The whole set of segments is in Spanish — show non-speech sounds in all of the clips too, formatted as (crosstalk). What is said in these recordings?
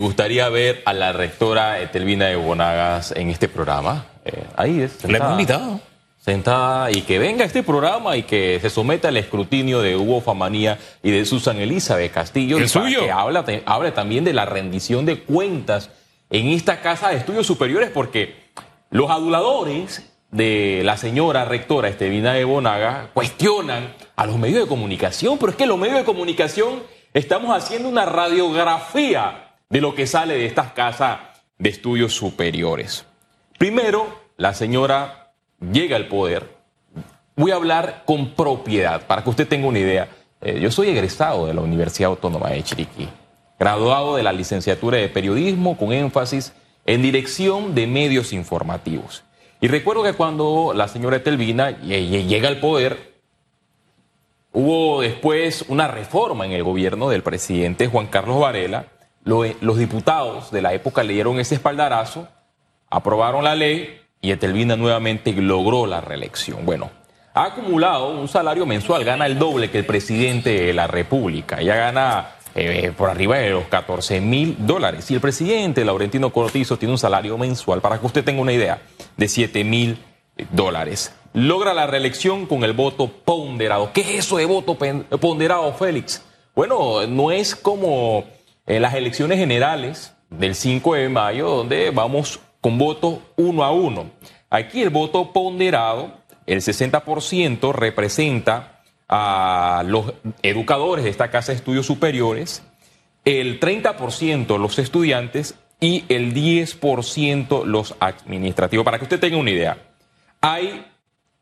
Me gustaría ver a la rectora Etelvina de Bonagas en este programa. Eh, ahí es. Le hemos invitado. Sentada y que venga a este programa y que se someta al escrutinio de Hugo Famanía y de Susan Elizabeth Castillo. ¿El suyo? Que habla, hable también de la rendición de cuentas en esta casa de estudios superiores, porque los aduladores de la señora rectora Estevina de Bonaga cuestionan a los medios de comunicación, pero es que los medios de comunicación estamos haciendo una radiografía de lo que sale de estas casas de estudios superiores. Primero, la señora llega al poder. Voy a hablar con propiedad para que usted tenga una idea. Eh, yo soy egresado de la Universidad Autónoma de Chiriquí, graduado de la licenciatura de periodismo con énfasis en dirección de medios informativos. Y recuerdo que cuando la señora Telvina llega al poder, hubo después una reforma en el gobierno del presidente Juan Carlos Varela. Lo- los diputados de la época le dieron ese espaldarazo, aprobaron la ley y Etelvina nuevamente logró la reelección. Bueno, ha acumulado un salario mensual, gana el doble que el presidente de la República. Ella gana eh, por arriba de los 14 mil dólares. Y el presidente, Laurentino Cortizo, tiene un salario mensual, para que usted tenga una idea, de 7 mil dólares. Logra la reelección con el voto ponderado. ¿Qué es eso de voto ponderado, Félix? Bueno, no es como en las elecciones generales del 5 de mayo, donde vamos con voto uno a uno. Aquí el voto ponderado, el 60% representa a los educadores de esta casa de estudios superiores, el 30% los estudiantes y el 10% los administrativos. Para que usted tenga una idea, hay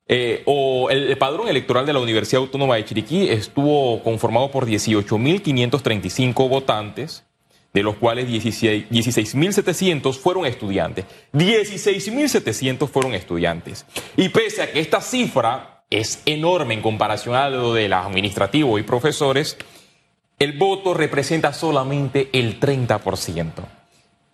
eh, o el, padrón electoral de la Universidad Autónoma de Chiriquí estuvo conformado por 18.535 votantes, de los cuales 16 16.700 fueron estudiantes. 16.700 fueron estudiantes. Y pese a que esta cifra es enorme en comparación a lo de los administrativos y profesores, el voto representa solamente el 30%.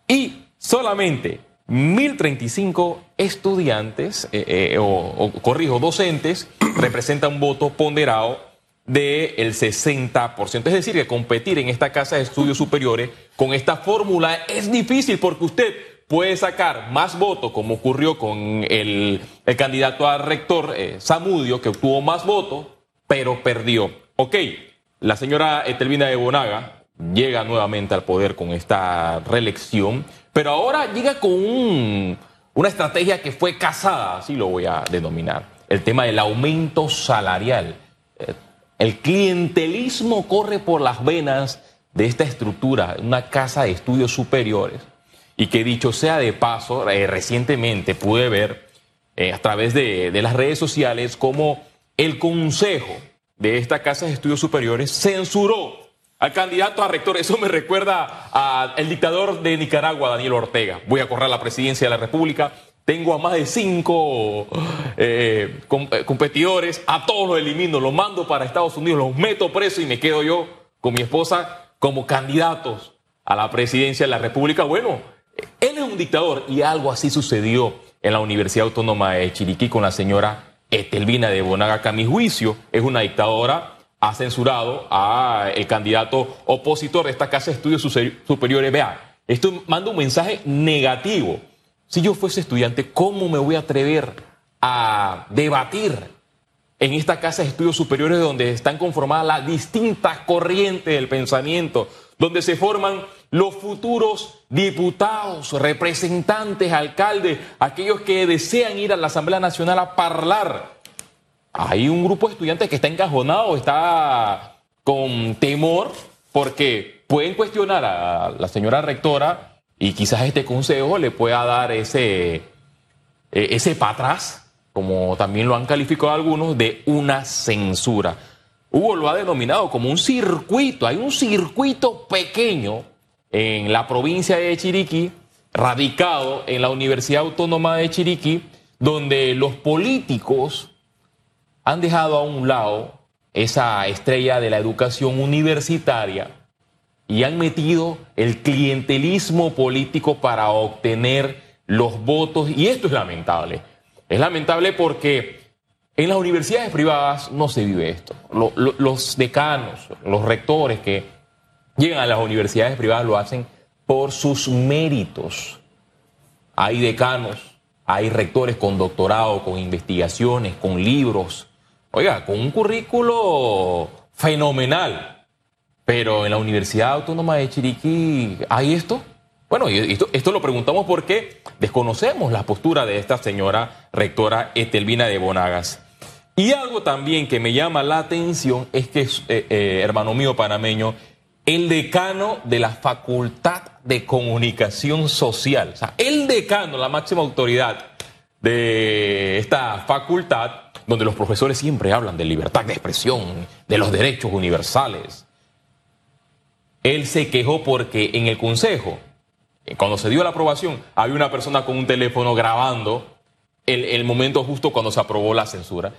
Y solamente 1.035 estudiantes, eh, eh, o, o, corrijo, docentes, (clears throat) representan un voto ponderado del 60%. Es decir, que competir en esta casa de estudios superiores con esta fórmula es difícil porque usted puede sacar más votos, como ocurrió con el, el candidato a rector eh, Samudio, que obtuvo más votos, pero perdió. Ok, la señora Etelvina de Bonaga llega nuevamente al poder con esta reelección, pero ahora llega con un- una estrategia que fue casada, así lo voy a denominar, el tema del aumento salarial. Eh, El clientelismo corre por las venas de esta estructura, una casa de estudios superiores, y que dicho sea de paso, eh, recientemente pude ver eh, a través de, de las redes sociales cómo el consejo de esta casa de estudios superiores censuró al candidato a rector. Eso me recuerda al dictador de Nicaragua, Daniel Ortega. Voy a correr a la presidencia de la República. Tengo a más de cinco eh, eh, competidores, a todos los elimino, los mando para Estados Unidos, los meto preso y me quedo yo con mi esposa como candidatos a la presidencia de la República. Bueno, él es un dictador y algo así sucedió en la Universidad Autónoma de Chiriquí con la señora Etelvina de Bonaga, que a mi juicio es una dictadora, ha censurado a el candidato opositor de esta Casa de Estudios Superiores. Vea, esto manda un mensaje negativo. Si yo fuese estudiante, ¿cómo me voy a atrever a debatir en esta casa de estudios superiores donde están conformadas las distintas corrientes del pensamiento, donde se forman los futuros diputados, representantes, alcaldes, aquellos que desean ir a la Asamblea Nacional a hablar. Hay un grupo de estudiantes que está encajonado, está con temor, porque pueden cuestionar a la señora rectora y quizás este consejo le pueda dar ese, eh, ese para atrás, como también lo han calificado algunos, de una censura. Hugo lo ha denominado como un circuito, hay un circuito pequeño en la provincia de Chiriquí, radicado en la Universidad Autónoma de Chiriquí, donde los políticos han dejado a un lado esa estrella de la educación universitaria y han metido el clientelismo político para obtener los votos. Y esto es lamentable. Es lamentable porque en las universidades privadas no se vive esto. Lo- lo- los decanos, los rectores que llegan a las universidades privadas lo hacen por sus méritos. Hay decanos, hay rectores con doctorado, con investigaciones, con libros, oiga, con un currículo fenomenal. Pero en la Universidad Autónoma de Chiriquí, ¿hay esto? Bueno, esto, esto lo preguntamos porque desconocemos la postura de esta señora rectora Estelvina de Bonagas. Y algo también que me llama la atención es que, eh, eh, hermano mío panameño, el decano de la Facultad de Comunicación Social, o sea, el decano, la máxima autoridad de esta facultad, donde los profesores siempre hablan de libertad de expresión, de los derechos universales. Él se quejó porque en el consejo, cuando se dio la aprobación, había una persona con un teléfono grabando el, el momento justo cuando se aprobó la censura.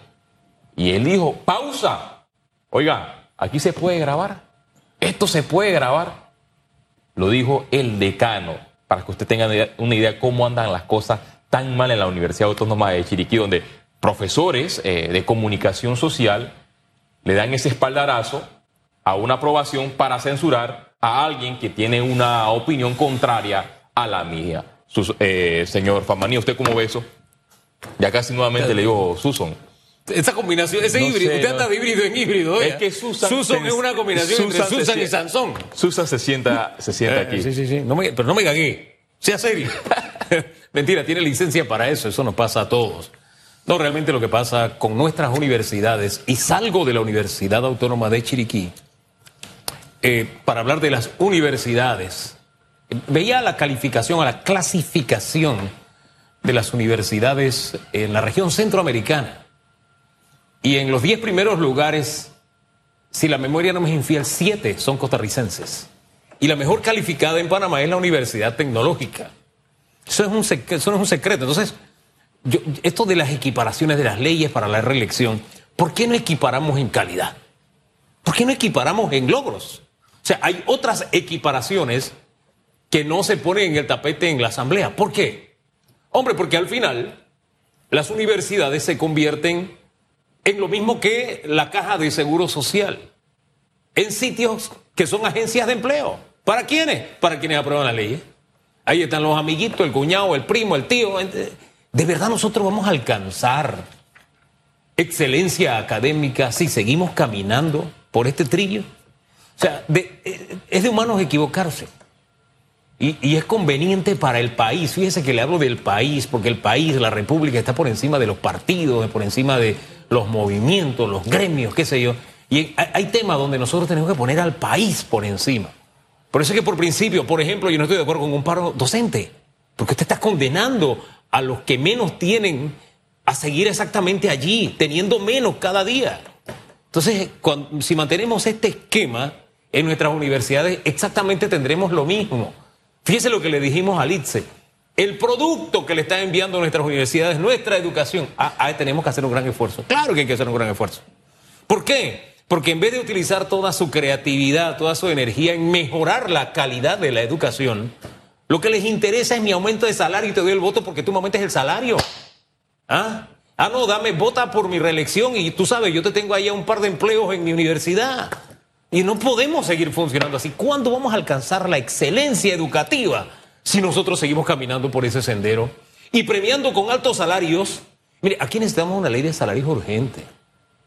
Y él dijo, pausa. Oiga, aquí se puede grabar. Esto se puede grabar. Lo dijo el decano, para que usted tenga una idea de cómo andan las cosas tan mal en la Universidad Autónoma de Chiriquí, donde profesores eh, de comunicación social le dan ese espaldarazo a una aprobación para censurar a alguien que tiene una opinión contraria a la mía. Eh, señor Famanía, ¿usted cómo ve eso? Ya casi nuevamente le digo Susan. Esa combinación, ese híbrido, usted anda híbrido en híbrido. Es que Susan, es una combinación entre Susan y Sansón. Susan se sienta, se sienta eh, aquí. Sí, sí, sí. pero no me cagué. Sea serio. (laughs) Mentira, tiene licencia para eso. Eso nos pasa a todos. No, realmente lo que pasa con nuestras universidades, y salgo de la Universidad Autónoma de Chiriquí, eh, para hablar de las universidades, veía la calificación, a la clasificación de las universidades en la región centroamericana. Y en los 10 primeros lugares, si la memoria no me es infiel, 7 son costarricenses. Y la mejor calificada en Panamá es la Universidad Tecnológica. Eso, es un eso no es un secreto. Entonces, esto de las equiparaciones de las leyes para la reelección, ¿por qué no equiparamos en calidad? ¿Por qué no equiparamos en logros? O sea, hay otras equiparaciones que no se ponen en el tapete en la asamblea. ¿Por qué? Hombre, porque al final las universidades se convierten en lo mismo que la caja de seguro social, en sitios que son agencias de empleo. ¿Para quiénes? Para quienes aprueban la ley. Ahí están los amiguitos, el cuñado, el primo, el tío. ¿De verdad nosotros vamos a alcanzar excelencia académica si seguimos caminando por este trillo? O sea, eh, es de humanos equivocarse. Y, es conveniente para el país. Fíjese que le hablo del país, porque el país, la república, está por encima de los partidos, por encima de los movimientos, los gremios, qué sé yo. Y hay, temas donde nosotros tenemos que poner al país por encima. Por eso es que por principio, por ejemplo, yo no estoy de acuerdo con un paro docente, porque usted está condenando a los que menos tienen a seguir exactamente allí, teniendo menos cada día. Entonces, si mantenemos este esquema en nuestras universidades, exactamente tendremos lo mismo. Fíjese lo que le dijimos a Litze. El producto que le están enviando a nuestras universidades, nuestra educación, ah, ah, tenemos que hacer un gran esfuerzo. Claro que hay que hacer un gran esfuerzo. ¿Por qué? Porque en vez de utilizar toda su creatividad, toda su energía en mejorar la calidad de la educación, lo que les interesa es mi aumento de salario y te doy el voto porque tú me aumentes el salario. ¿Ah? Ah, no, dame, vota por mi reelección y tú sabes, yo te tengo ahí un par de empleos en mi universidad. Y no podemos seguir funcionando así. ¿Cuándo vamos a alcanzar la excelencia educativa si nosotros seguimos caminando por ese sendero y premiando con altos salarios? Mire, aquí necesitamos una ley de salarios urgente.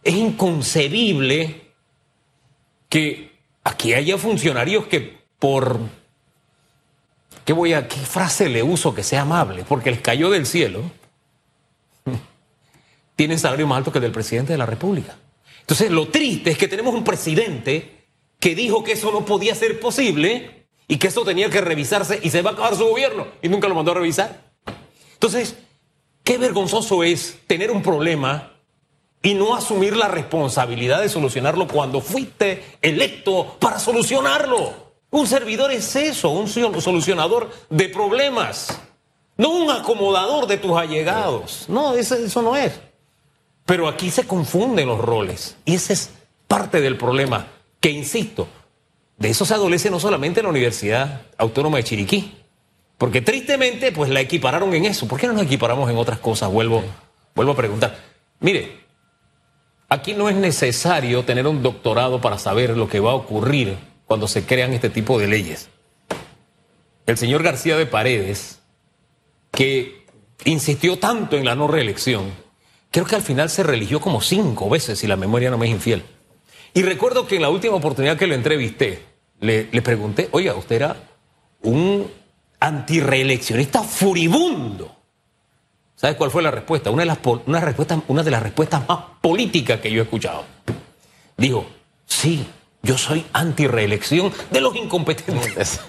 Es inconcebible que aquí haya funcionarios que por... ¿Qué voy a qué frase le uso que sea amable? Porque les cayó del cielo. (laughs) Tienen salario más alto que el del presidente de la República. Entonces, lo triste es que tenemos un presidente que dijo que eso no podía ser posible y que eso tenía que revisarse y se va a acabar su gobierno y nunca lo mandó a revisar. Entonces, qué vergonzoso es tener un problema y no asumir la responsabilidad de solucionarlo cuando fuiste electo para solucionarlo. Un servidor es eso, un solucionador de problemas, no un acomodador de tus allegados. No, eso, eso no es. Pero aquí se confunden los roles y ese es parte del problema que insisto, de eso se adolece no solamente en la Universidad Autónoma de Chiriquí, porque tristemente pues la equipararon en eso. ¿Por qué no nos equiparamos en otras cosas? Vuelvo, vuelvo a preguntar. Mire, aquí no es necesario tener un doctorado para saber lo que va a ocurrir cuando se crean este tipo de leyes. el señor García de Paredes, que insistió tanto en la no reelección, creo que al final se religió como cinco veces, si la memoria no me es infiel. Y recuerdo que en la última oportunidad que lo entrevisté, le, pregunté, oiga, usted era un antireeleccionista furibundo. ¿Sabes cuál fue la respuesta? Una de las, una, respuesta, una de las respuestas más políticas que yo he escuchado. Dijo, sí, yo soy anti-reelección de los incompetentes.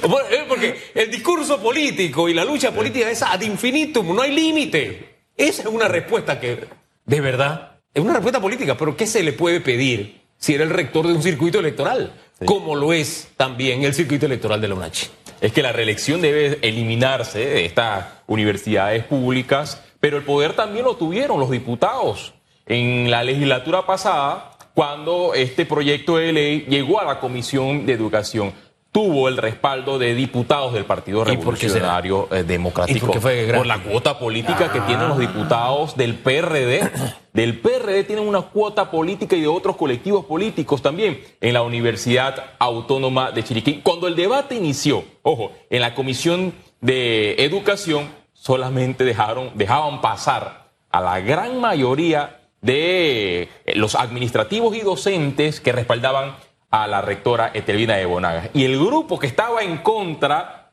(laughs) Porque el discurso político y la lucha política es ad infinitum, no hay límite. Esa es una respuesta que, de verdad, es una respuesta política, pero ¿qué se le puede pedir si era el rector de un circuito electoral? Como lo es también el circuito electoral de la UNACHI. Es que la reelección debe eliminarse de estas universidades públicas, pero el poder también lo tuvieron los diputados. En la legislatura pasada, cuando este proyecto de ley llegó a la Comisión de Educación tuvo el respaldo de diputados del Partido Revolucionario eh, Democrático. ¿Y fue por la cuota política que tienen los diputados del PRD. (coughs) Del PRD tienen una cuota política y de otros colectivos políticos también en la Universidad Autónoma de Chiriquí. Cuando el debate inició, ojo, en la Comisión de Educación solamente dejaron, dejaban pasar a la gran mayoría de eh, los administrativos y docentes que respaldaban a la rectora Etelvina de Bonagas. Y el grupo que estaba en contra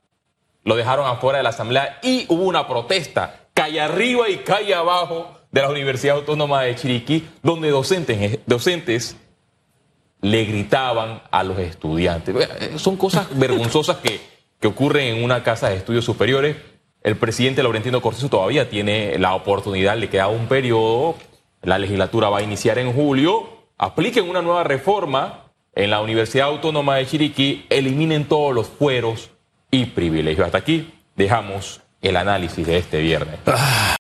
lo dejaron afuera de la asamblea y hubo una protesta, calle arriba y calle abajo de la Universidad Autónoma de Chiriquí, donde docentes, docentes le gritaban a los estudiantes. Son cosas (laughs) vergonzosas que, que ocurren en una casa de estudios superiores. El presidente Laurentino Cortizo todavía tiene la oportunidad, le queda un periodo la legislatura va a iniciar en julio, apliquen una nueva reforma en la Universidad Autónoma de Chiriquí, eliminen todos los fueros y privilegios. Hasta aquí dejamos el análisis de este viernes.